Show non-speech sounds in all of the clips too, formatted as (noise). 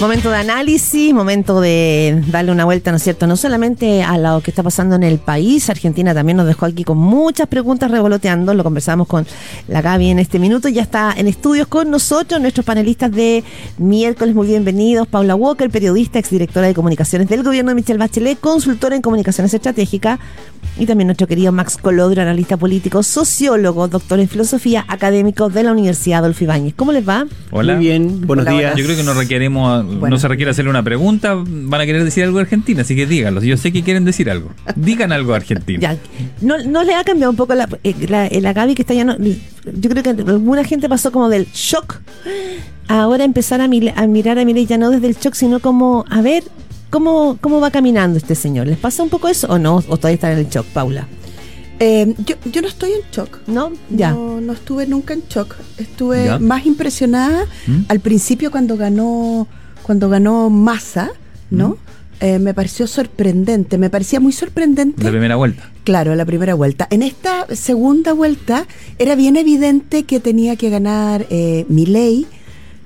Momento de análisis, momento de darle una vuelta, ¿no es cierto? No solamente a lo que está pasando en el país, Argentina también nos dejó aquí con muchas preguntas revoloteando, lo conversamos con la Gaby en este minuto, ya está en estudios con nosotros, nuestros panelistas de miércoles, muy bienvenidos, Paula Walker, periodista, exdirectora de comunicaciones del gobierno de Michelle Bachelet, consultora en comunicaciones estratégicas, y también nuestro querido Max Colodro, analista político, sociólogo, doctor en filosofía, académico de la Universidad Adolfo Ibáñez. ¿Cómo les va? Hola. Muy bien, buenos Hola, días. Yo creo que no requeremos, Bueno. no se requiere hacerle una pregunta, van a querer decir algo de Argentina, así que díganlo. Yo sé que quieren decir algo. Digan algo de Argentina. Ya. ¿No, no le ha cambiado un poco la, eh, la, eh, la Gaby que está ya no, Yo creo que alguna gente pasó como del shock a ahora empezar a, mil- a mirar a Milei ya no desde el shock, sino como a ver cómo, cómo va caminando este señor. ¿Les pasa un poco eso o no? ¿O todavía están en el shock, Paula? Eh, yo, yo no estoy en shock. ¿No? Ya. No, no estuve nunca en shock. Estuve Ya. más impresionada ¿Mm? al principio cuando ganó, cuando ganó Massa, ¿no? Eh, me pareció sorprendente. Me parecía muy sorprendente. La primera vuelta. Claro, la primera vuelta. En esta segunda vuelta era bien evidente que tenía que ganar eh, Milei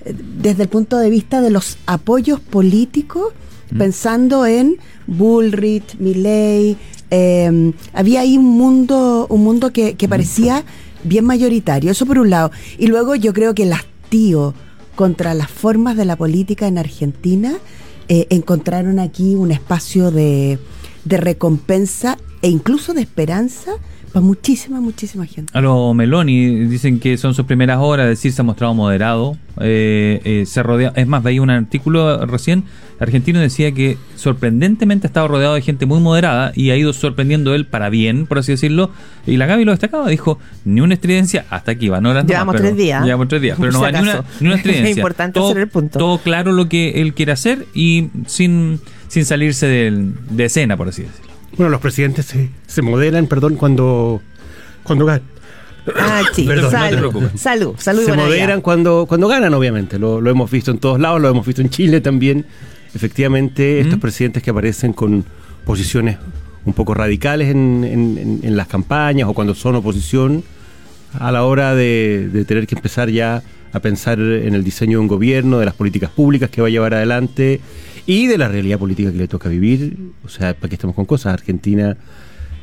eh, desde el punto de vista de los apoyos políticos, Mm. pensando en Bullrich, Milei. eh, había ahí un mundo, un mundo que, que parecía bien mayoritario. Eso por un lado. Y luego yo creo que el hastío contra las formas de la política en Argentina eh, encontraron aquí un espacio de, de recompensa e incluso de esperanza para muchísima, muchísima gente. A los Meloni dicen que son sus primeras horas, es decir, se ha mostrado moderado. eh, eh, se rodea, es más, veía un artículo recién, argentino decía que sorprendentemente ha estado rodeado de gente muy moderada y ha ido sorprendiendo él para bien, por así decirlo. Y la Gaby lo destacaba, dijo, ni una estridencia, hasta aquí van horas. nomás, Llevamos tres días. Llevamos tres días, pero no (laughs) va ni una, ni una estridencia. (laughs) Es importante todo, hacer el punto. Todo claro lo que él quiere hacer y sin, sin salirse del- de escena, por así decirlo. Bueno, los presidentes se, se moderan, perdón, cuando, cuando ganan. Ah, (coughs) sí. Perdón, no te salud, preocupes. salud, salud. y se moderan cuando, cuando ganan, obviamente. Lo, lo hemos visto en todos lados, lo hemos visto en Chile también. Efectivamente, estos ¿Mm? presidentes que aparecen con posiciones un poco radicales en, en- en- en las campañas o cuando son oposición, a la hora de, de tener que empezar ya a pensar en el diseño de un gobierno, de las políticas públicas que va a llevar adelante y de la realidad política que le toca vivir. O sea, ¿para qué estamos con cosas? Argentina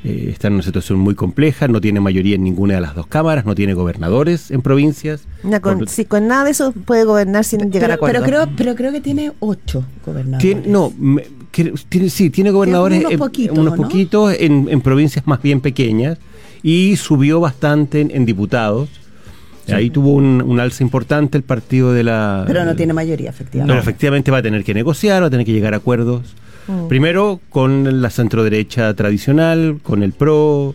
eh, está en una situación muy compleja, no tiene mayoría en ninguna de las dos cámaras, no tiene gobernadores en provincias. Una con- Por- si con nada de eso puede gobernar sin llegar a Pero, acuerdo. pero creo, pero creo que tiene ocho gobernadores. Tiene- no, me- que- tiene- sí, tiene gobernadores, unos en- poquitos, unos ¿no? poquitos en, en provincias más bien pequeñas y subió bastante en, en diputados. Ahí tuvo un, un alza importante el partido de la... Pero no tiene mayoría, efectivamente. Pero efectivamente va a tener que negociar, va a tener que llegar a acuerdos. Mm. Primero con la centroderecha tradicional, con el PRO,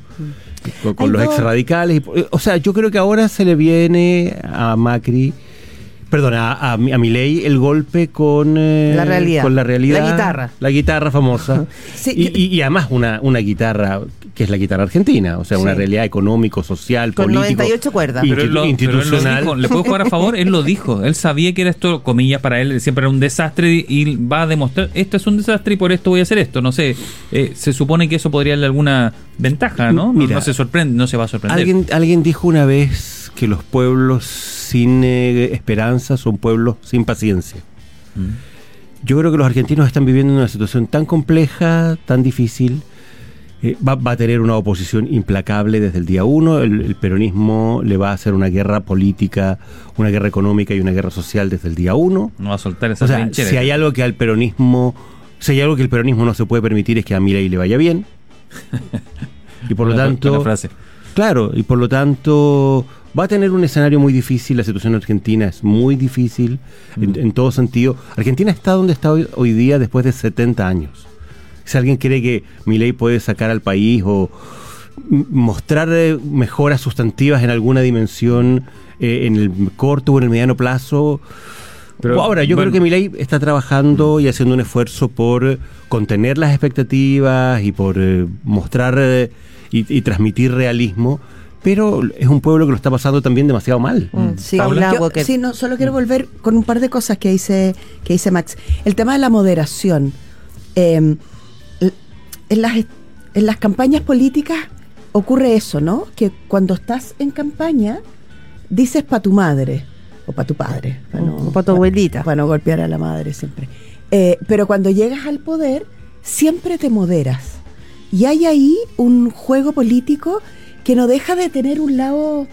con, con los dos- ex radicales. O sea, yo creo que ahora se le viene a Macri, perdón, a, a, a Milei el golpe con, eh, La realidad. con la realidad. La guitarra. La guitarra famosa. (laughs) Sí, y, yo- y- y además una, una guitarra que es la guitarra argentina, o sea, una realidad económico, social, Con político. 98 cuerdas. Pero él lo- pero él lo institucional. dijo, ¿Le puedo jugar a favor? Él lo dijo. Él sabía que era esto, comillas, para él siempre era un desastre y, va a demostrar, esto es un desastre y por esto voy a hacer esto. No sé, eh, se supone que eso podría darle alguna ventaja, ¿no? No- Mira, no se sorprende, no se va a sorprender. Alguien, alguien dijo una vez que los pueblos sin eh, esperanza son pueblos sin paciencia. Mm. Yo creo que los argentinos están viviendo una situación tan compleja, tan difícil. Eh, va, va a tener una oposición implacable desde el día uno. El, el peronismo le va a hacer una guerra política, una guerra económica y una guerra social desde el día uno. No va a soltar esa O sea, si hay algo que al peronismo, si hay algo que el peronismo no se puede permitir es que a Milei le vaya bien. (laughs) Y por lo tanto, frase. Claro, y por lo tanto va a tener un escenario muy difícil, la situación en Argentina es muy difícil en, Mm. en todo sentido. Argentina está donde está hoy, hoy día después de 70 años. Si alguien cree que Milei puede sacar al país o mostrar eh, mejoras sustantivas en alguna dimensión eh, en el corto o en el mediano plazo, Pero, ahora yo bueno. creo que Milei está trabajando y haciendo un esfuerzo por contener las expectativas y por eh, mostrar eh, y, y transmitir realismo, pero es un pueblo que lo está pasando también demasiado mal. Mm, sí, yo- Walker. sí, no, solo quiero volver con un par de cosas que dice, que dice Max. El tema de la moderación. Eh, l- en, las, en las campañas políticas ocurre eso, ¿no? Que cuando estás en campaña, dices pa' tu madre. o para tu padre. para O pa' tu abuelita. Para no golpear a la madre siempre. Eh, pero cuando llegas al poder, siempre te moderas. Y hay ahí un juego político que no deja de tener un lado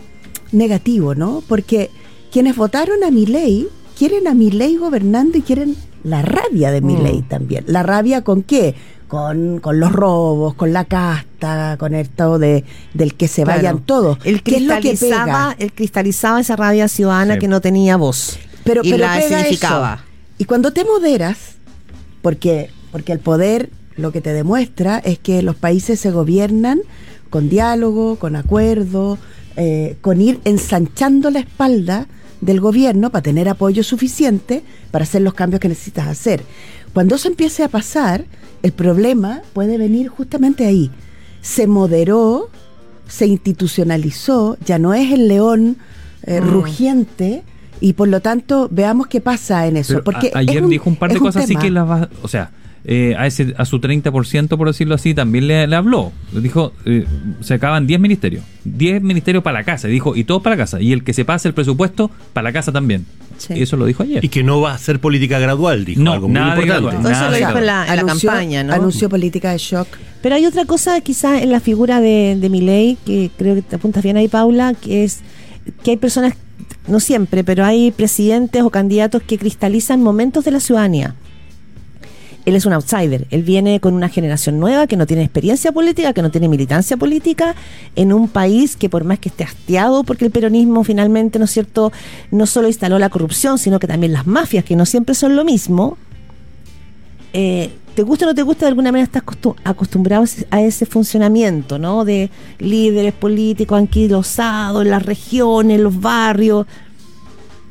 negativo, ¿no? Porque quienes votaron a Milei quieren a Milei gobernando y quieren la rabia de Milei Mm. también. ¿La rabia con qué? Con, con los robos, con la casta, con esto de, del que se Claro. vayan todos. Él ¿Qué es lo que cristalizaba, pega? él cristalizaba esa rabia ciudadana Sí. que no tenía voz. Pero, y pero la pega significaba. eso. Y cuando te moderas, porque, porque el poder lo que te demuestra es que los países se gobiernan con diálogo, con acuerdo, eh, con ir ensanchando la espalda del gobierno para tener apoyo suficiente para hacer los cambios que necesitas hacer. Cuando eso empiece a pasar, el problema puede venir justamente ahí. Se moderó, se institucionalizó, ya no es el león eh, Mm. rugiente y por lo tanto veamos qué pasa en eso. Pero porque a- ayer es un- dijo un par de cosas así que las va, o sea, eh, a ese a su 30%, por decirlo así, también le, le habló. Dijo, eh, se acaban 10 ministerios. 10 ministerios para la casa. Dijo, y todos para la casa. Y el que se pase el presupuesto, para la casa también. Sí. Y eso lo dijo ayer. Y que no va a ser política gradual, dijo No, algo muy nada importante. gradual. Eso lo dijo en la, en la Anunció- campaña, ¿no? Anunció política de shock. Pero hay otra cosa quizás en la figura de, de Milei, que creo que te apuntas bien ahí, Paula, que es que hay personas, no siempre, pero hay presidentes o candidatos que cristalizan momentos de la ciudadanía. Él es un outsider, él viene con una generación nueva que no tiene experiencia política, que no tiene militancia política, en un país que por más que esté hastiado, porque el peronismo finalmente, ¿no es cierto?, no solo instaló la corrupción, sino que también las mafias, que no siempre son lo mismo, eh, te gusta o no te gusta, de alguna manera estás costu- acostumbrado a ese funcionamiento, ¿no? De líderes políticos anquilosados en las regiones, en los barrios.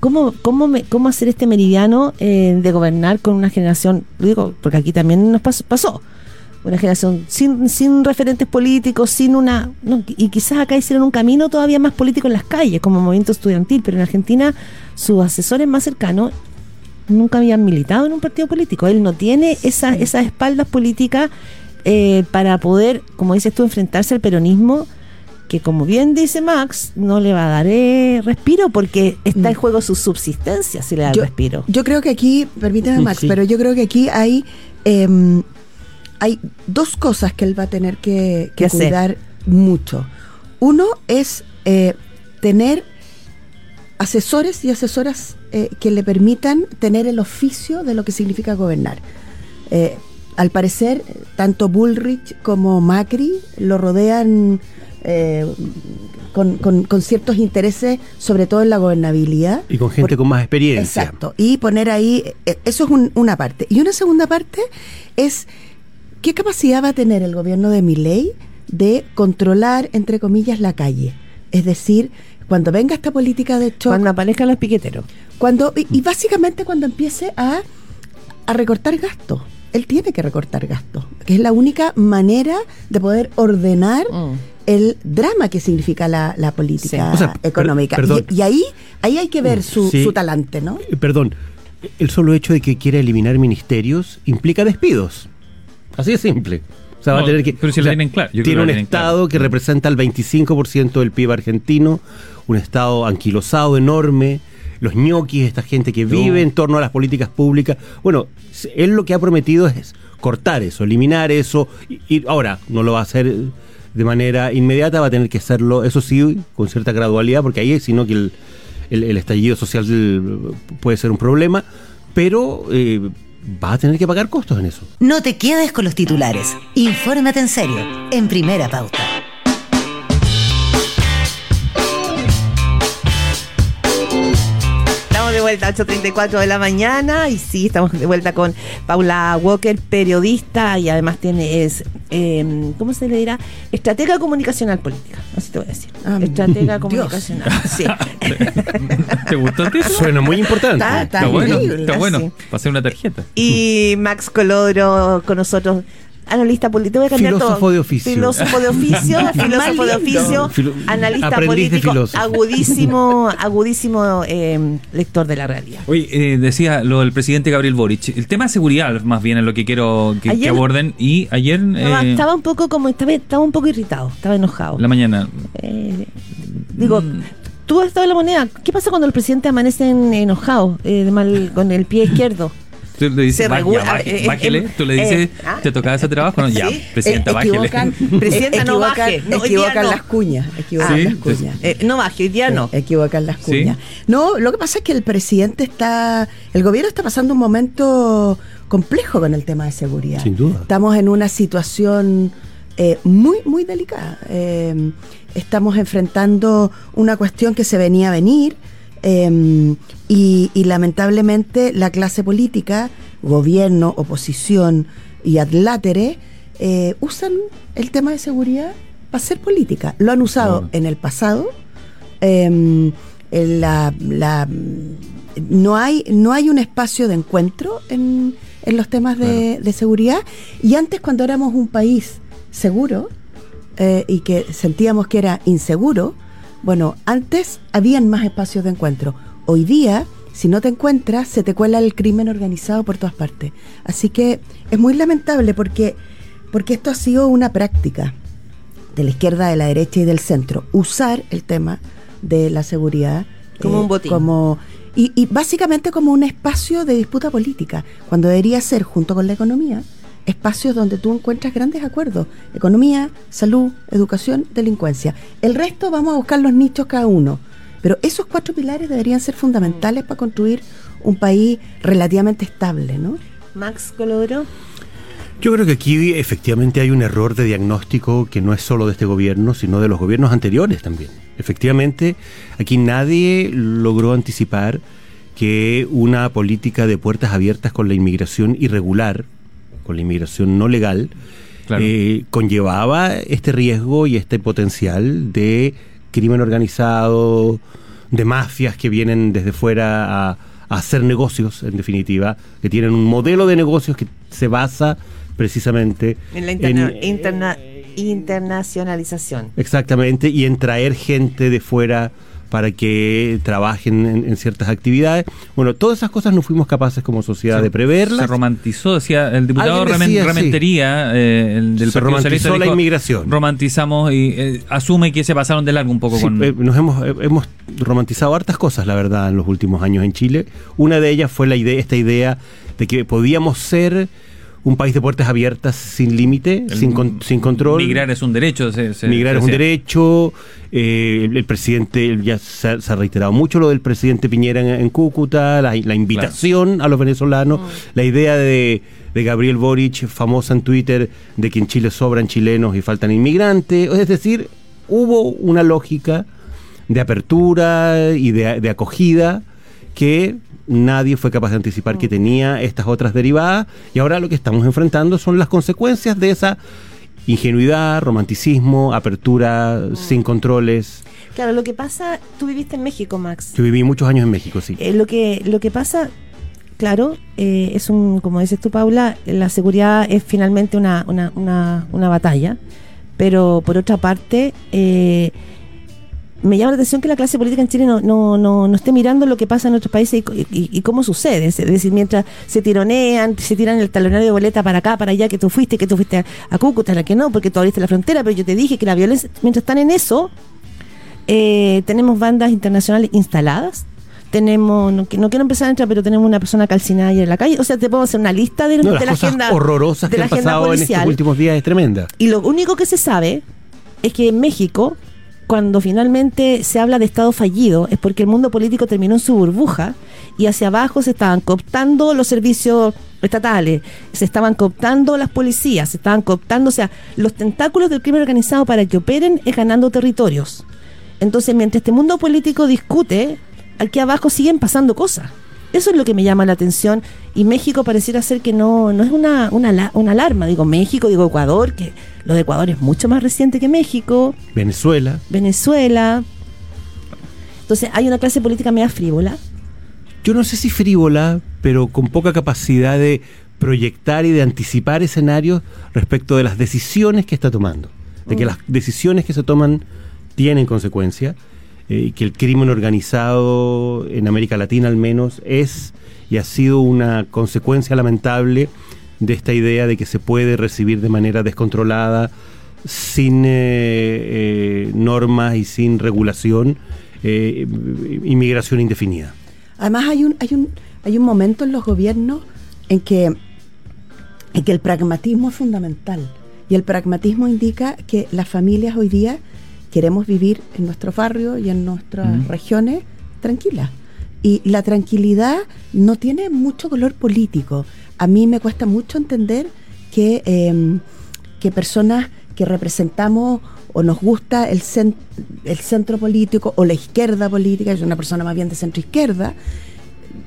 ¿Cómo, cómo, me- cómo hacer este meridiano eh, de gobernar con una generación, digo, porque aquí también nos pas- pasó, una generación sin, sin referentes políticos, sin una... no, y quizás acá hicieron un camino todavía más político en las calles, como movimiento estudiantil, pero en Argentina sus asesores más cercanos nunca habían militado en un partido político. Él no tiene esa, esas espaldas políticas eh, para poder, como dices tú, enfrentarse al peronismo, que como bien dice Max, no le va a dar eh, respiro porque está en juego su subsistencia si le da el Yo, respiro. yo creo que aquí, permíteme Max, sí. pero yo creo que aquí hay, em, hay dos cosas que él va a tener que, que ¿Qué hacer? cuidar mucho. Uno es eh, tener asesores y asesoras eh, que le permitan tener el oficio de lo que significa gobernar. Eh, al parecer, tanto Bullrich como Macri lo rodean eh, con, con- con ciertos intereses, sobre todo en la gobernabilidad. Y con gente Por- con más experiencia. Exacto. Y poner ahí, eh, eso es un- una parte. Y una segunda parte es qué capacidad va a tener el gobierno de Milei de controlar, entre comillas, la calle. Es decir, cuando venga esta política de shock, Cuando aparezcan los piqueteros. cuando, y, y básicamente cuando empiece a, a recortar gastos. Él tiene que recortar gastos, que es la única manera de poder ordenar Mm. El drama que significa la, la política Sí. O sea, per- económica. perdón. Y, y ahí, ahí hay que ver su, Sí. su talante, ¿no? Eh, Perdón, el solo hecho de que quiera eliminar ministerios implica despidos. Así de simple. O sea, va a tener que. pero si o lo tienen claro, yo creo tiene lo un tienen Estado claro. que representa el 25% del PIB argentino, un Estado anquilosado enorme, los ñoquis, esta gente que vive en torno a las políticas públicas. Bueno, él lo que ha prometido es cortar eso, eliminar eso. Y, y ahora, no lo va a hacer de manera inmediata, va a tener que hacerlo, eso sí, con cierta gradualidad, porque ahí, sino que el, estallido social puede ser un problema, pero eh, va a tener que pagar costos en eso. No te quedes con los titulares. Infórmate en serio, en primera pauta. Vuelta a 8.34 de la mañana y sí, estamos de vuelta con Paula Walker, periodista y además tiene, es, eh, ¿cómo se le dirá? Estratega comunicacional política, así te voy a decir. Ah, Estratega Dios. comunicacional, sí. (laughs) ¿Te gustó el título? Suena muy importante. Está- Está bueno, está bueno. sí. Ser una tarjeta. Y Max Colodro con nosotros. Analista político, voy a cambiar Filósofo todo. de oficio. Filósofo de oficio, filósofo de oficio, (laughs) Filo- analista aprendiz político, filósofo. agudísimo, (laughs) agudísimo eh, lector de la realidad. Oye, eh, decía lo del presidente Gabriel Boric. El tema de seguridad, más bien, es lo que quiero que, aborden. Y ayer, Estaba, eh, estaba un poco como, estaba, estaba un poco irritado, estaba enojado. la mañana, Eh, digo, Mm. tú has estado en la moneda. ¿Qué pasa cuando los presidentes amanecen enojados, eh, de mal, con el pie izquierdo? Tú le dices, Se "Va- regula- ya, baje- eh, eh, bájele. eh, Tú le dices, eh, ¿ah? ¿te tocaba ese trabajo? No, ya, Sí. presidenta, Eh, bájele. (laughs) Presidenta, no baje. No, equivocan no. las cuñas. Equivocan Sí, las entonces- cuñas. Eh, no baje, hoy día no. Eh, Equivocan las Sí. cuñas. No, lo que pasa es que el presidente está, el gobierno está pasando un momento complejo con el tema de seguridad. Sin duda. Estamos en una situación eh, muy, muy delicada. Eh, estamos enfrentando una cuestión que se venía a venir eh, y, y lamentablemente la clase política, gobierno, oposición y adláteres, eh, usan el tema de seguridad para hacer política. Lo han usado en el pasado. eh, la, la- no hay no hay un espacio de encuentro en, en los temas de, de seguridad y antes cuando éramos un país seguro eh, y que sentíamos que era inseguro bueno antes habían más espacios de encuentro. Hoy día si no te encuentras se te cuela el crimen organizado por todas partes. Así que es muy lamentable porque porque esto ha sido una práctica de la izquierda, de la derecha y del centro, usar el tema de la seguridad eh, Como un botín. como y, y básicamente como un espacio de disputa política, cuando debería ser, junto con la economía, espacios donde tú encuentras grandes acuerdos. Economía, salud, educación, delincuencia. El resto vamos a buscar los nichos cada uno. Pero esos cuatro pilares deberían ser fundamentales para construir un país relativamente estable, ¿no? Max Colodro. Yo creo que aquí efectivamente hay un error de diagnóstico que no es solo de este gobierno, sino de los gobiernos anteriores también. Efectivamente, aquí nadie logró anticipar que una política de puertas abiertas con la inmigración irregular, con la inmigración no legal, Claro. eh, conllevaba este riesgo y este potencial de crimen organizado, de mafias que vienen desde fuera a, a hacer negocios, en definitiva, que tienen un modelo de negocios que se basa precisamente En la interna- en- interna- internacionalización. Exactamente, y en traer gente de fuera para que trabajen en, en ciertas actividades. Bueno, todas esas cosas no fuimos capaces como sociedad Se- de preverlas. Se romantizó, decía el diputado decía, sí. Rementería eh, el del Se Partido la inmigración. Romantizamos y eh, asume que se pasaron de largo un poco Sí, con... eh, nos hemos, hemos romantizado hartas cosas, la verdad, en los últimos años en Chile. Una de ellas fue la idea, esta idea de que podíamos ser un país de puertas abiertas sin límite, sin, con- sin control. Migrar es un derecho. se- se- Migrar se es un derecho. eh, el, el presidente, ya se, ha- se ha reiterado mucho lo del presidente Piñera en, en Cúcuta, la, la invitación a los venezolanos, la idea de, de Gabriel Boric, famosa en Twitter, de que en Chile sobran chilenos y faltan inmigrantes. Es decir, hubo una lógica de apertura y de, de acogida que nadie fue capaz de anticipar que tenía estas otras derivadas y ahora lo que estamos enfrentando son las consecuencias de esa ingenuidad, romanticismo, apertura sin controles. Claro, lo que pasa, tú viviste en México, Max. Yo viví muchos años en México, sí. Eh, lo que lo que pasa, claro, eh, es un, como dices tú, Paula, la seguridad es finalmente una, una, una, una batalla, pero por otra parte, eh, me llama la atención que la clase política en Chile no, no, no, no esté mirando lo que pasa en otros países y, y- y cómo sucede. Es decir, mientras se tironean, se tiran el talonario de boleta para acá, para allá, que tú fuiste, que tú fuiste a, a Cúcuta, la que no, porque tú abriste la frontera, pero yo te dije que la violencia, mientras están en eso, eh, tenemos bandas internacionales instaladas. Tenemos, no, qui- no quiero empezar a entrar, pero tenemos una persona calcinada ayer en la calle. O sea, te puedo hacer una lista de, No, de las la cosas agenda. horrorosas de que la han agenda pasado en estos últimos días es tremenda. Y lo único que se sabe es que en México, cuando finalmente se habla de Estado fallido, es porque el mundo político terminó en su burbuja y hacia abajo se estaban cooptando los servicios estatales, se estaban cooptando las policías, se estaban cooptando, o sea, los tentáculos del crimen organizado para que operen es ganando territorios. Entonces, mientras este mundo político discute, aquí abajo siguen pasando cosas. Eso es lo que me llama la atención. Y México pareciera ser que no, no es una, una, una alarma. Digo México, digo Ecuador, que lo de Ecuador es mucho más reciente que México, Venezuela. Venezuela. Entonces hay una clase política media frívola. Yo no sé si frívola, pero con poca capacidad de proyectar y de anticipar escenarios respecto de las decisiones que está tomando. De que las decisiones que se toman tienen consecuencias. Eh, que el crimen organizado en América Latina al menos es y ha sido una consecuencia lamentable de esta idea de que se puede recibir de manera descontrolada, sin eh, eh, normas y sin regulación, inmigración indefinida. Además hay un, hay un, hay un momento en los gobiernos en que, en que el pragmatismo es fundamental. Y el pragmatismo indica que las familias hoy día queremos vivir en nuestros barrios y en nuestras Mm. regiones tranquilas. Y la tranquilidad no tiene mucho color político. A mí me cuesta mucho entender que, eh, que personas que representamos o nos gusta el, cen- el centro político o la izquierda política, yo soy una persona más bien de centro izquierda,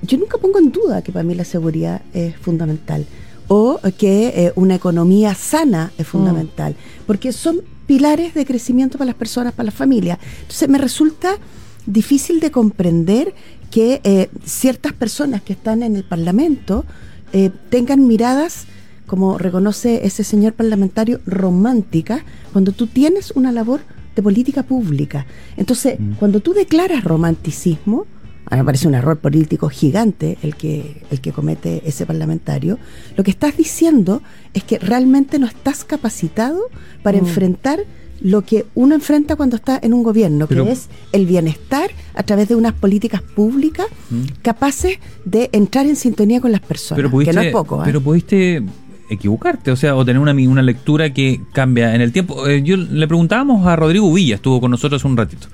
yo nunca pongo en duda que para mí la seguridad es fundamental o que eh, una economía sana es fundamental, porque son pilares de crecimiento para las personas, para las familias. Entonces me resulta difícil de comprender que eh, ciertas personas que están en el Parlamento eh, tengan miradas, como reconoce ese señor parlamentario, románticas, cuando tú tienes una labor de política pública. Entonces, cuando tú declaras romanticismo, a mí me parece un error político gigante el que, el que comete ese parlamentario. Lo que estás diciendo es que realmente no estás capacitado para enfrentar lo que uno enfrenta cuando está en un gobierno, Pero- que es el bienestar a través de unas políticas públicas capaces de entrar en sintonía con las personas, Pero pudiste, que no es poco. ¿eh? pero pudiste equivocarte, o sea, o tener una, una lectura que cambia en el tiempo. Eh, yo le preguntábamos a Rodrigo Villa, estuvo con nosotros un ratito,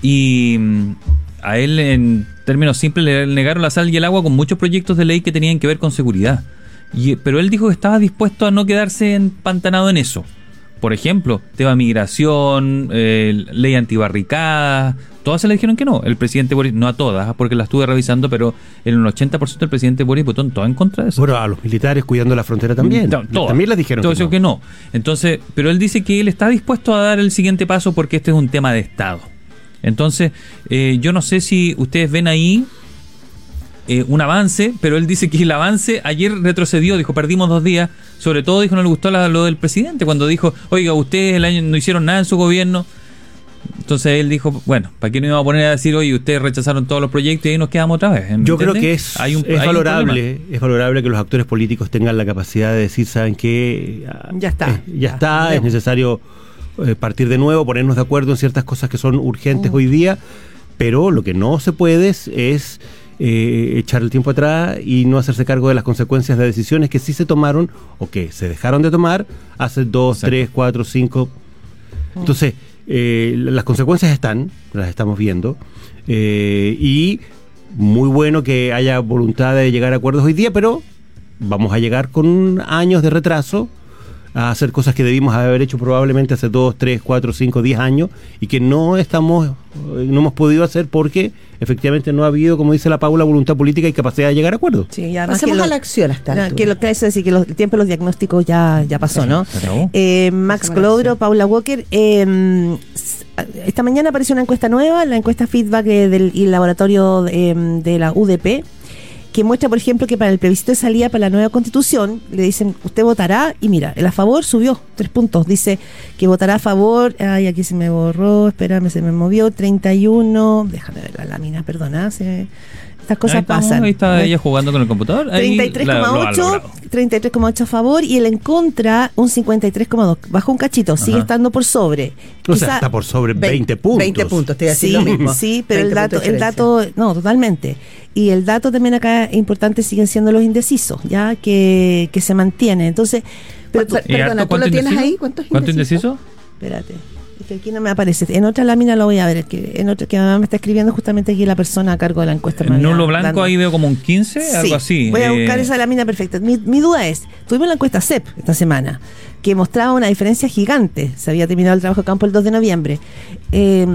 y mm, a él en términos simples le negaron la sal y el agua con muchos proyectos de ley que tenían que ver con seguridad. Y, pero él dijo que estaba dispuesto a no quedarse empantanado en eso. Por ejemplo, tema migración, eh, ley antibarricada, todas se le dijeron que no. El presidente Boris, no a todas, porque las estuve revisando, pero en un 80% el presidente Boris votó en todo en contra de eso. Bueno, a los militares cuidando la frontera también. To- todas. También les dijeron Todo que no. que no. Entonces, pero él dice que él está dispuesto a dar el siguiente paso porque este es un tema de Estado. Entonces, eh, yo no sé si ustedes ven ahí eh, un avance, pero él dice que el avance ayer retrocedió, dijo, perdimos dos días. Sobre todo dijo, no le gustó la- lo del presidente cuando dijo, oiga, ustedes el año no hicieron nada en su gobierno. Entonces él dijo, bueno, ¿para qué no íbamos a poner a decir, oye, ustedes rechazaron todos los proyectos y ahí nos quedamos otra vez? ¿me Yo creo que es, Hay un- es hay un valorable, es valorable que los actores políticos tengan la capacidad de decir, ¿saben qué? Ah, Ya está. eh, ya Ya, está, es necesario eh, partir de nuevo, ponernos de acuerdo en ciertas cosas que son Mm. urgentes hoy día, pero lo que no se puede es, eh, echar el tiempo atrás y no hacerse cargo de las consecuencias de decisiones que sí se tomaron o que se dejaron de tomar hace dos, Exacto. tres, cuatro, cinco. Entonces, eh, las consecuencias están, las estamos viendo, y muy bueno que haya voluntad de llegar a acuerdos hoy día, pero vamos a llegar con años de retraso a hacer cosas que debimos haber hecho probablemente hace dos, tres, cuatro, cinco, diez años y que no estamos, eh, no hemos podido hacer porque efectivamente no ha habido, como dice la Paula, voluntad política y capacidad de llegar a acuerdos. Sí, Pasemos lo- a la acción hasta No, que lo que es decir que los- el tiempo de los diagnósticos ya, ya pasó, ¿no? Eh, Max Clodro. Paula Walker. eh, s- esta mañana apareció una encuesta nueva, la encuesta feedback eh, del y el laboratorio eh, de la UDP, que muestra, por ejemplo, que para el plebiscito de salida para la nueva constitución, le dicen, usted votará, y mira, el a favor subió tres puntos. Dice que votará a favor, ay, aquí se me borró, espérame, se me movió, 31, déjame ver la lámina, perdona, se- estas cosas Ahí estamos, pasan. Ahí está ella jugando con el computador. ahí la- lo ha 33,8 logrado. 33,8 a favor y el en contra un 53,2 bajó un cachito sigue estando por sobre O sea, está por sobre Ve- 20 puntos. 20 puntos, te iba a decir sí, lo mismo. sí pero el 20 dato el dato no totalmente y el dato también acá importante siguen siendo los indecisos ya que, que se mantiene entonces pero tú- Per- ¿Y Perdona, harto ¿tú lo tienes ahí? ¿Cuántos ¿Cuánto indecisos? indeciso? espérate es que aquí no me aparece en otra lámina lo voy a ver es que en otra que me está escribiendo justamente aquí la persona a cargo de la encuesta En nulo blanco dando- ahí veo como un 15, Sí, algo así. Voy a buscar Eh, esa lámina perfecta. Mi, mi duda es, tuvimos la encuesta CEP esta semana, que mostraba una diferencia gigante. Se había terminado el trabajo de campo el 2 de noviembre. Eh,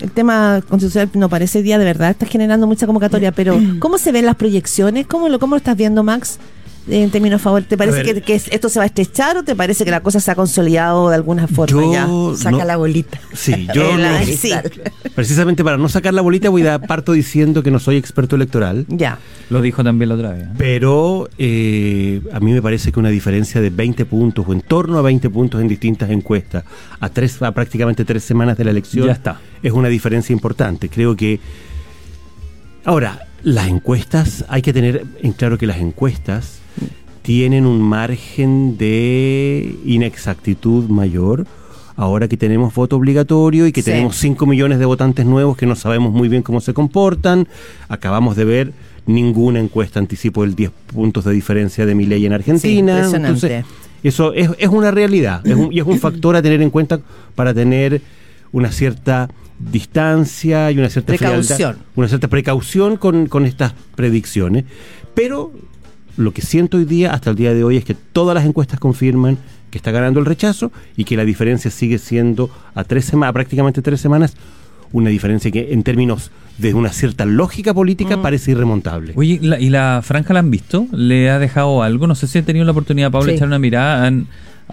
el tema constitucional no parece día de verdad, está generando mucha convocatoria, pero (clears throat) ¿cómo se ven las proyecciones? ¿Cómo lo, cómo lo estás viendo, Max? En términos favor, ¿te parece ver. que, que esto se va a estrechar o te parece que la cosa se ha consolidado de alguna forma Yo ya? Saca no- la bolita. Sí, yo (laughs) la- no- sí. precisamente para no sacar la bolita voy a parto diciendo que no soy experto electoral. Ya. Lo dijo también la otra vez. ¿eh? Pero eh, a mí me parece que una diferencia de 20 puntos o en torno a 20 puntos en distintas encuestas a, tres, a prácticamente tres semanas de la elección Ya está. es una diferencia importante. Creo que... Ahora, las encuestas, hay que tener en claro que las encuestas tienen un margen de inexactitud mayor ahora que tenemos voto obligatorio y que Sí. tenemos 5 millones de votantes nuevos que no sabemos muy bien cómo se comportan, acabamos de ver ninguna encuesta anticipo el 10 puntos de diferencia de mi ley en Argentina. Entonces, eso es, es una realidad es un- y es un (coughs) factor a tener en cuenta para tener una cierta distancia y una cierta Precaución. frialdad, una cierta precaución con, con estas predicciones. Pero lo que siento hoy día, hasta el día de hoy, es que todas las encuestas confirman que está ganando el rechazo y que la diferencia sigue siendo a tres semanas, prácticamente tres semanas, una diferencia que en términos de una cierta lógica política Mm. parece irremontable. Oye, ¿la- ¿y la franja la han visto? ¿Le ha dejado algo? No sé si ha tenido la oportunidad, Pablo, de Sí. echar una mirada. Han-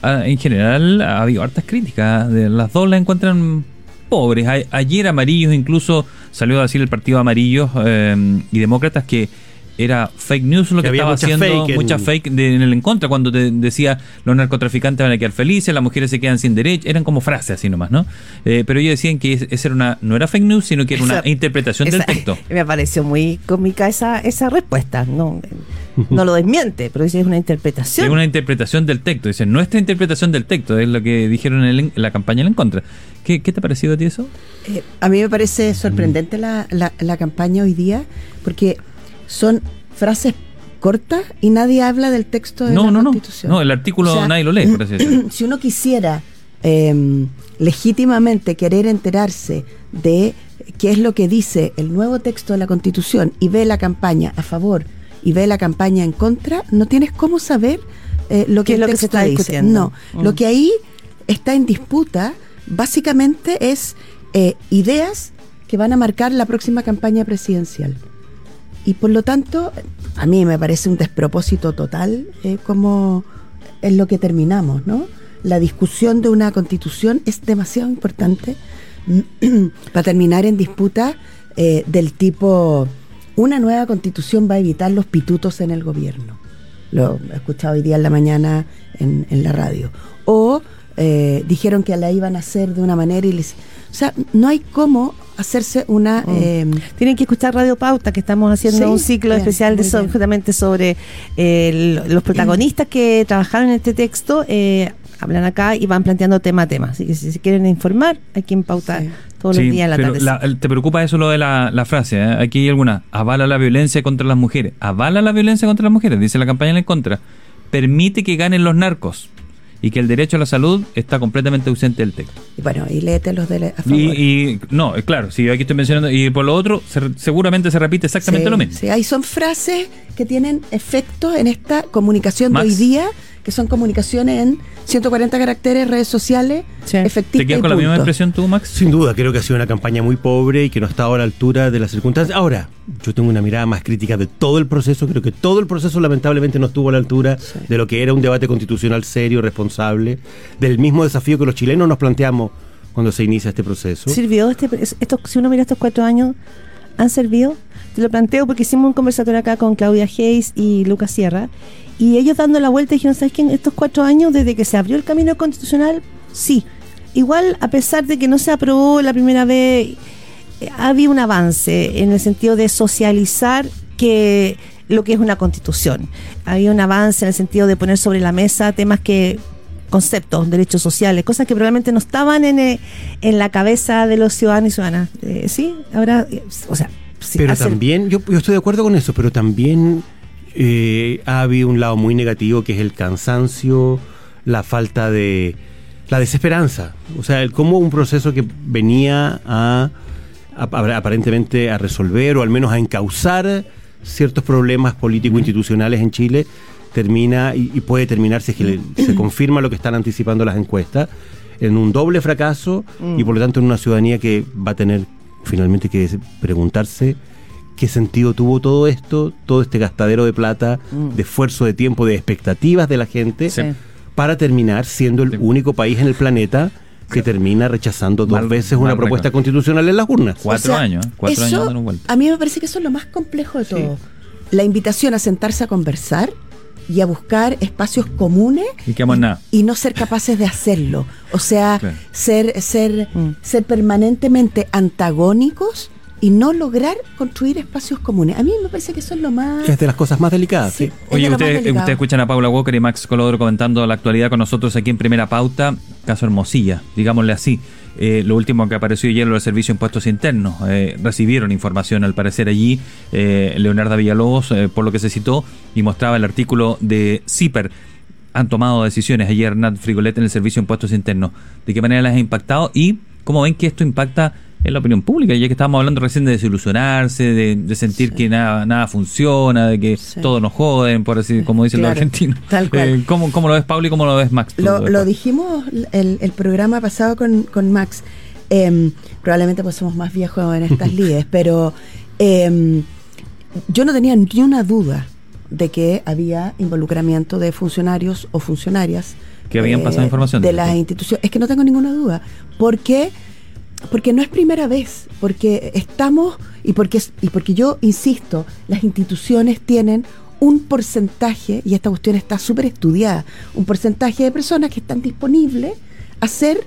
en general, ha habido hartas críticas. De las dos la encuentran pobres. A- ayer Amarillos incluso salió a decir el partido Amarillos eh, y Demócratas que era fake news lo Que estaba mucha haciendo, fake en- mucha fake de- en el en contra, cuando te decía los narcotraficantes van a quedar felices, las mujeres se quedan sin derecho, eran como frases así nomás, ¿no? Eh, pero ellos decían que es- esa era una, no era fake news, sino que era una Esa- interpretación del texto. (laughs) Me pareció muy cómica esa, esa respuesta. No, no lo desmiente, pero dice es una interpretación. Es una interpretación del texto. Dicen, nuestra interpretación del texto es lo que dijeron en, el- en la campaña en contra. ¿Qué, ¿Qué te ha parecido a ti eso? Eh, a mí me parece sorprendente la, la- la campaña hoy día porque son frases cortas y nadie habla del texto de No, la no, no. Constitución. No, el artículo O sea, nadie lo lee, por así (clears throat) decirlo. si uno quisiera eh, legítimamente querer enterarse de qué es lo que dice el nuevo texto de la Constitución y ve la campaña a favor y ve la campaña en contra, no tienes cómo saber eh, lo ¿Qué que es el lo que texto se está dice. discutiendo? No, Mm. lo que ahí está en disputa básicamente es eh, ideas que van a marcar la próxima campaña presidencial. Y por lo tanto, a mí me parece un despropósito total eh, como es lo que terminamos, ¿no? La discusión de una constitución es demasiado importante (clears throat) para terminar en disputa eh, del tipo, una nueva constitución va a evitar los pitutos en el gobierno. Lo he escuchado hoy día en la mañana en, en la radio. O eh, dijeron que la iban a hacer de una manera y les... O sea, no hay cómo hacerse una... Mm. eh, Tienen que escuchar Radio Pauta, que estamos haciendo Sí, un ciclo bien, especial de muy so- bien. justamente sobre eh, el- los protagonistas que trabajaron en este texto. eh, hablan acá y van planteando tema a tema. Así que si se quieren informar, aquí en Pauta Sí. todos Sí, los días en la pero tarde. la- ¿Te preocupa eso lo de la, la frase? eh? Aquí hay alguna. Avala la violencia contra las mujeres. Avala la violencia contra las mujeres, dice la campaña en contra. Permite que ganen los narcos. Y que el derecho a la salud está completamente ausente del texto. bueno, y léete los de... A favor. Y, y- no, claro, si aquí estoy mencionando, y por lo otro, se- seguramente se repite exactamente Sí, lo mismo. Sí, ahí son frases que tienen efectos en esta comunicación Max. de hoy día, que son comunicaciones en 140 caracteres, redes sociales, Sí. efectivas. ¿Te quedas con la misma impresión tú, Max? Sin duda, creo que ha sido una campaña muy pobre y que no está ahora a la altura de las circunstancias. Ahora, yo tengo una mirada más crítica de todo el proceso. Creo que todo el proceso lamentablemente no estuvo a la altura de lo que era un debate constitucional serio, responsable, del mismo desafío que los chilenos nos planteamos cuando se inicia este proceso. ¿Sirvió este, esto, si uno mira estos cuatro años, han servido? Lo planteo porque hicimos un conversatorio acá con Claudia Hayes y Lucas Sierra y ellos dando la vuelta dijeron, ¿sabes qué? En estos cuatro años, desde que se abrió el camino constitucional, sí. Igual, a pesar de que no se aprobó la primera vez, eh, había un avance en el sentido de socializar que lo que es una constitución. Había un avance en el sentido de poner sobre la mesa temas que conceptos, derechos sociales, cosas que probablemente no estaban en, eh, en la cabeza de los ciudadanos y ciudadanas. Eh, sí, ahora, o sea, sí, pero hacer- también, yo, yo estoy de acuerdo con eso, pero también eh, ha habido un lado muy negativo que es el cansancio, la falta de. la desesperanza. O sea, el cómo un proceso que venía a, a- a- aparentemente a resolver o al menos a encauzar ciertos problemas político-institucionales en Chile termina y, y puede terminar si es que le- se (clears throat) confirma lo que están anticipando las encuestas en un doble fracaso y por lo tanto en una ciudadanía que va a tener finalmente que preguntarse qué sentido tuvo todo esto, todo este gastadero de plata, de esfuerzo, de tiempo, de expectativas de la gente, Sí. para terminar siendo el único país en el planeta que termina rechazando dos Mal- veces una propuesta constitucional en las urnas. Cuatro O sea, años, ¿eh? cuatro eso, años dando vuelta. A mí me parece que eso es lo más complejo de todo. La invitación a sentarse a conversar y a buscar espacios comunes Y en nada. y no ser capaces de hacerlo. O sea, Claro. ser, ser, Mm. ser permanentemente antagónicos y no lograr construir espacios comunes. A mí me parece que eso es lo más... Es de las cosas más delicadas. Sí. Oye, ustedes delicado. ustedes escuchan a Paula Walker y Max Colodro comentando la actualidad con nosotros aquí en Primera Pauta. caso Hermosilla, digámosle así. Eh, lo último que apareció ayer, los servicios de impuestos internos, eh, recibieron información al parecer allí, eh, Leonardo Villalobos, eh, por lo que se citó, y mostraba el artículo de CIPER. Han tomado decisiones ayer Nat Frigolet en el servicio de impuestos internos. ¿De qué manera las ha impactado? Y cómo ven que esto impacta en la opinión pública, ya que estábamos hablando recién de desilusionarse, de, de sentir que nada, nada funciona, de que Sí. todos nos joden, por así como dicen los argentinos. tal cual. Eh, ¿cómo, ¿Cómo lo ves, Pablo, y cómo lo ves, Max? Lo, dijimos el, el programa pasado con, con Max. Em, probablemente pues somos más viejos en estas (laughs) lides, pero em, yo no tenía ni una duda de que había involucramiento de funcionarios o funcionarias eh, Que habían pasado información de de las instituciones. Es que no tengo ninguna duda. ¿Por qué? Porque no es primera vez, porque estamos, y porque, y porque yo insisto, las instituciones tienen un porcentaje, y esta cuestión está súper estudiada, un porcentaje de personas que están disponibles a ser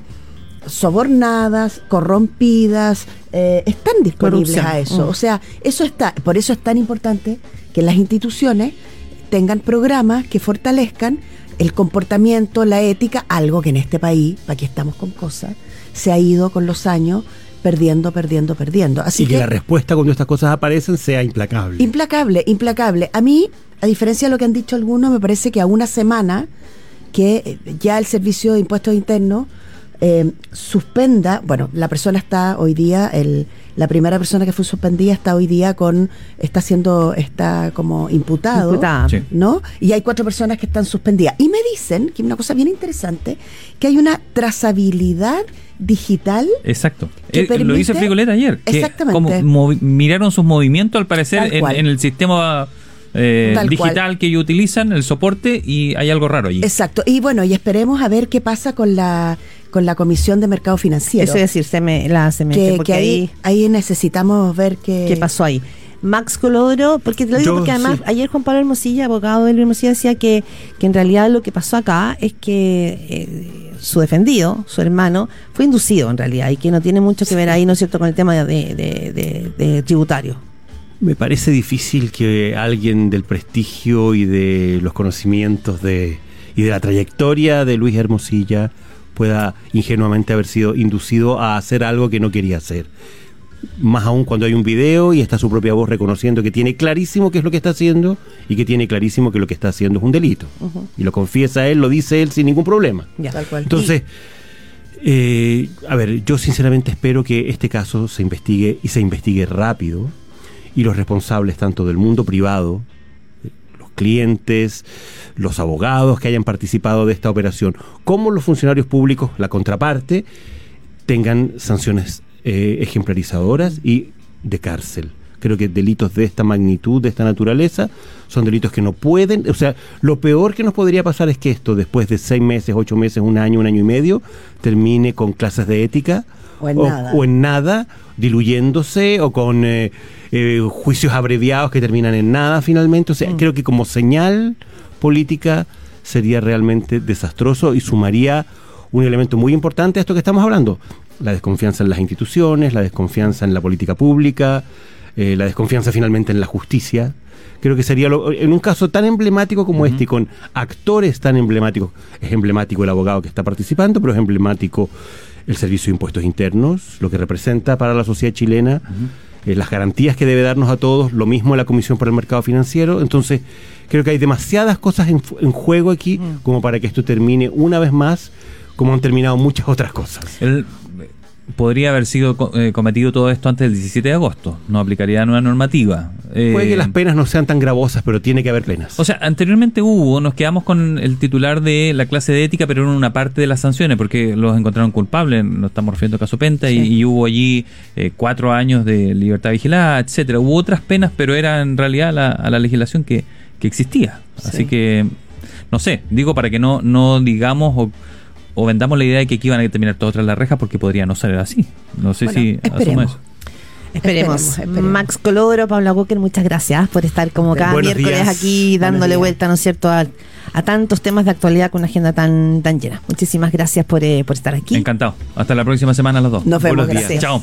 sobornadas, corrompidas, eh, están disponibles Corrupción. a eso. Mm. O sea, eso está, por eso es tan importante que las instituciones tengan programas que fortalezcan el comportamiento, la ética, algo que en este país, para que estamos con cosas, se ha ido con los años perdiendo, perdiendo, perdiendo. Así y que, que, la respuesta cuando estas cosas aparecen sea implacable. implacable, implacable. A mí, a diferencia de lo que han dicho algunos, me parece que a una semana que eh, ya el servicio de impuestos internos eh, suspenda, bueno, la persona está hoy día, el, la primera persona que fue suspendida está hoy día con, está siendo, está como imputado. Imputada. ¿no? Y hay cuatro personas que están suspendidas. Y me dicen, que es una cosa bien interesante, que hay una trazabilidad digital. Exacto. que Eh, lo dice permite- Frigolet ayer. Que Exactamente. como miraron sus movimientos, al parecer, en, el sistema eh, Tal digital cual. que ellos utilizan, el soporte, y hay algo raro allí. Exacto. Y bueno, y esperemos a ver qué pasa con la con la Comisión de Mercado Financiero. Eso es decir, se me, la CMF, que, porque que ahí, ahí, necesitamos ver qué, ¿qué pasó ahí? Max Colodro, porque te lo digo Yo, porque además sí. ayer Juan Pablo Hermosilla, abogado de Luis Hermosilla, decía que, que en realidad lo que pasó acá es que eh, su defendido, su hermano, fue inducido en realidad y que no tiene mucho que ver ahí, ¿no es cierto?, con el tema de, de- de- de tributario. Me parece difícil que alguien del prestigio y de los conocimientos de, y de la trayectoria de Luis Hermosilla pueda ingenuamente haber sido inducido a hacer algo que no quería hacer. Más aún cuando hay un video y está su propia voz reconociendo que tiene clarísimo qué es lo que está haciendo y que tiene clarísimo que lo que está haciendo es un delito. Y lo confiesa él, lo dice él sin ningún problema. Ya. Tal cual. Entonces, eh, a ver, yo sinceramente espero que este caso se investigue y se investigue rápido y los responsables tanto del mundo privado, clientes, los abogados que hayan participado de esta operación, como los funcionarios públicos, la contraparte, tengan sanciones eh, ejemplarizadoras y de cárcel. Creo que delitos de esta magnitud, de esta naturaleza, son delitos que no pueden, o sea, lo peor que nos podría pasar es que esto, después de seis meses, ocho meses, un año, un año y medio, termine con clases de ética O en nada. o en nada, diluyéndose o con eh, eh, juicios abreviados que terminan en nada finalmente. O Mm. sea, creo que como señal política sería realmente desastroso y sumaría un elemento muy importante a esto que estamos hablando. La desconfianza en las instituciones, la desconfianza en la política pública, eh, la desconfianza finalmente en la justicia. Creo que sería, lo- en un caso tan emblemático como este, y con actores tan emblemáticos, es emblemático el abogado que está participando, pero es emblemático el Servicio de Impuestos Internos, lo que representa para la sociedad chilena, eh, las garantías que debe darnos a todos, lo mismo la Comisión para el Mercado Financiero. Entonces, creo que hay demasiadas cosas en, fu- en juego aquí como para que esto termine una vez más como han terminado muchas otras cosas. Podría haber sido co- eh, cometido todo esto antes del 17 de agosto. No aplicaría nueva normativa. Eh, Puede que las penas no sean tan gravosas, pero tiene que haber penas. O sea, anteriormente hubo, nos quedamos con el titular de la clase de ética, pero en una parte de las sanciones, porque los encontraron culpables, nos estamos refiriendo a caso Penta, y, y hubo allí eh, cuatro años de libertad vigilada, etcétera. Hubo otras penas, pero era en realidad la, a la legislación que, que existía. Así que, no sé, digo para que no, no digamos o, o vendamos la idea de que aquí van a terminar todas tras las rejas, porque podría no ser así. No sé Bueno, si asumo esperemos. eso. Esperemos. Esperemos, esperemos. Max Colodro, Paula Walker, muchas gracias por estar como cada Buenos miércoles días. aquí dándole días. vuelta, ¿no es cierto?, a, a tantos temas de actualidad con una agenda tan, tan llena. Muchísimas gracias por, eh, por estar aquí. Encantado. Hasta la próxima semana a las dos. Nos vemos, Buenos días. gracias. Chao.